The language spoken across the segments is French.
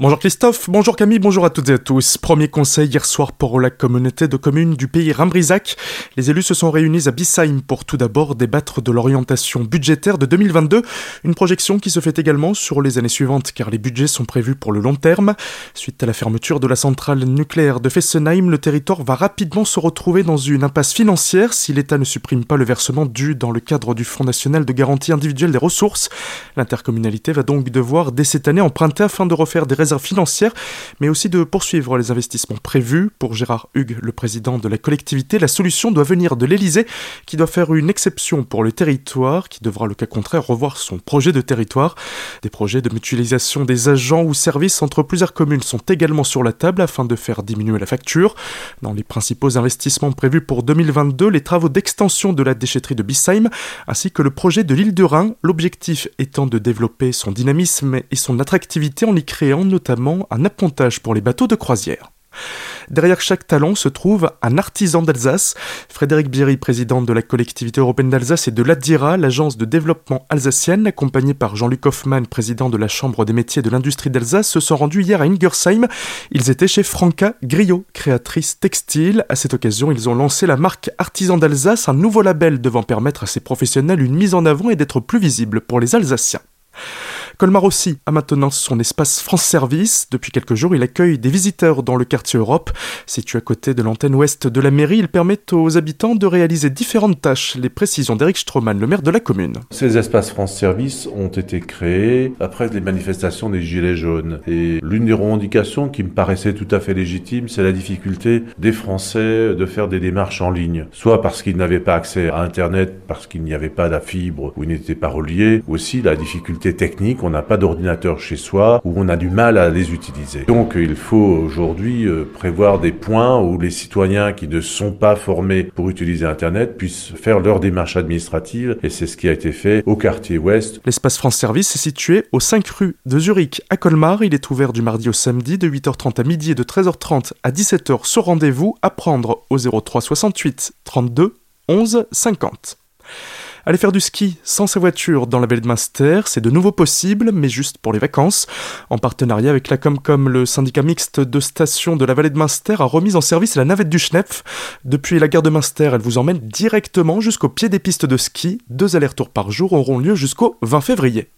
Bonjour Christophe, bonjour Camille, bonjour à toutes et à tous. Premier conseil hier soir pour la communauté de communes du pays Rimbrisac. Les élus se sont réunis à Bissheim pour tout d'abord débattre de l'orientation budgétaire de 2022, une projection qui se fait également sur les années suivantes car les budgets sont prévus pour le long terme. Suite à la fermeture de la centrale nucléaire de Fessenheim, le territoire va rapidement se retrouver dans une impasse financière si l'État ne supprime pas le versement dû dans le cadre du Fonds national de garantie individuelle des ressources. L'intercommunalité va donc devoir dès cette année emprunter afin de refaire des financière, mais aussi de poursuivre les investissements prévus. Pour Gérard Hugues, le président de la collectivité, la solution doit venir de l'Elysée, qui doit faire une exception pour le territoire, qui devra, le cas contraire, revoir son projet de territoire. Des projets de mutualisation des agents ou services entre plusieurs communes sont également sur la table afin de faire diminuer la facture. Dans les principaux investissements prévus pour 2022, les travaux d'extension de la déchetterie de Bissheim, ainsi que le projet de l'île de Rhin, l'objectif étant de développer son dynamisme et son attractivité en y créant notamment un appontage pour les bateaux de croisière. Derrière chaque talent se trouve un artisan d'Alsace. Frédéric Bierry, président de la collectivité européenne d'Alsace et de l'ADIRA, l'agence de développement alsacienne, accompagné par Jean-Luc Hoffmann, président de la Chambre des métiers de l'industrie d'Alsace, se sont rendus hier à Ingersheim. Ils étaient chez Franca Griot, créatrice textile. À cette occasion, ils ont lancé la marque Artisan d'Alsace, un nouveau label devant permettre à ces professionnels une mise en avant et d'être plus visible pour les Alsaciens. Colmar aussi a maintenant son espace France Service. Depuis quelques jours, il accueille des visiteurs dans le quartier Europe. Situé à côté de l'antenne ouest de la mairie, il permet aux habitants de réaliser différentes tâches. Les précisions d'Eric Stroman, le maire de la commune. Ces espaces France Service ont été créés après les manifestations des Gilets jaunes. Et l'une des revendications qui me paraissait tout à fait légitime, c'est la difficulté des Français de faire des démarches en ligne. Soit parce qu'ils n'avaient pas accès à Internet, parce qu'il n'y avait pas la fibre ou ils n'étaient pas reliés, aussi la difficulté technique n'a pas d'ordinateur chez soi, ou on a du mal à les utiliser. Donc il faut aujourd'hui euh, prévoir des points où les citoyens qui ne sont pas formés pour utiliser Internet puissent faire leur démarche administrative, et c'est ce qui a été fait au quartier ouest. L'espace France Service est situé aux 5 rues de Zurich à Colmar. Il est ouvert du mardi au samedi de 8h30 à midi et de 13h30 à 17h Ce rendez-vous à prendre au 03 68 32 11 50. Aller faire du ski sans sa voiture dans la vallée de Munster, c'est de nouveau possible, mais juste pour les vacances. En partenariat avec la Comcom, le syndicat mixte de stations de la vallée de Munster a remis en service la navette du Schnepf. Depuis la gare de Munster, elle vous emmène directement jusqu'au pied des pistes de ski. Deux allers-retours par jour auront lieu jusqu'au 20 février.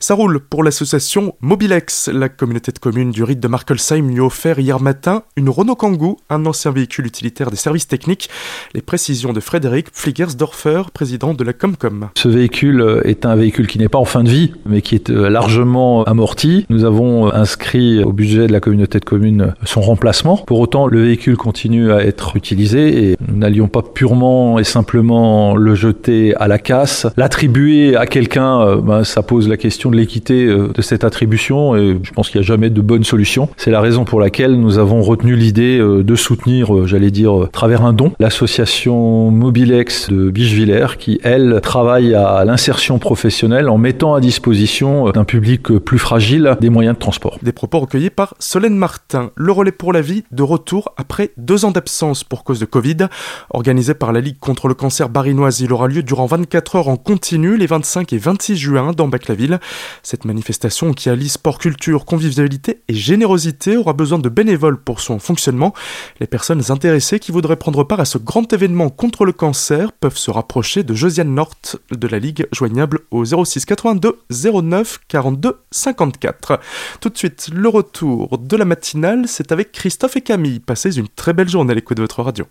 Ça roule pour l'association Mobilex. La communauté de communes du rite de Markelsheim lui a offert hier matin une Renault Kangoo, un ancien véhicule utilitaire des services techniques. Les précisions de Frédéric Pfligersdorfer, président de la Comcom. Ce véhicule est un véhicule qui n'est pas en fin de vie, mais qui est euh, largement amorti. Nous avons euh, inscrit au budget de la communauté de communes son remplacement. Pour autant, le véhicule continue à être utilisé et nous n'allions pas purement et simplement le jeter à la casse. L'attribuer à quelqu'un, euh, ben, ça pose la question de l'équité euh, de cette attribution et je pense qu'il n'y a jamais de bonne solution. C'est la raison pour laquelle nous avons retenu l'idée euh, de soutenir, euh, j'allais dire, travers un don, l'association Mobilex de Bichevillers qui, elle, travaille à l'insertion professionnelle en mettant à disposition d'un public plus fragile des moyens de transport. Des propos recueillis par Solène Martin. Le relais pour la vie de retour après deux ans d'absence pour cause de Covid. Organisé par la Ligue contre le cancer barinoise, il aura lieu durant 24 heures en continu les 25 et 26 juin dans Bac Cette manifestation qui allie sport, culture, convivialité et générosité aura besoin de bénévoles pour son fonctionnement. Les personnes intéressées qui voudraient prendre part à ce grand événement contre le cancer peuvent se rapprocher de Josiane Nort de la Ligue, joignable au 06 82 09 42 54. Tout de suite, le retour de la matinale, c'est avec Christophe et Camille. Passez une très belle journée à l'écoute de votre radio.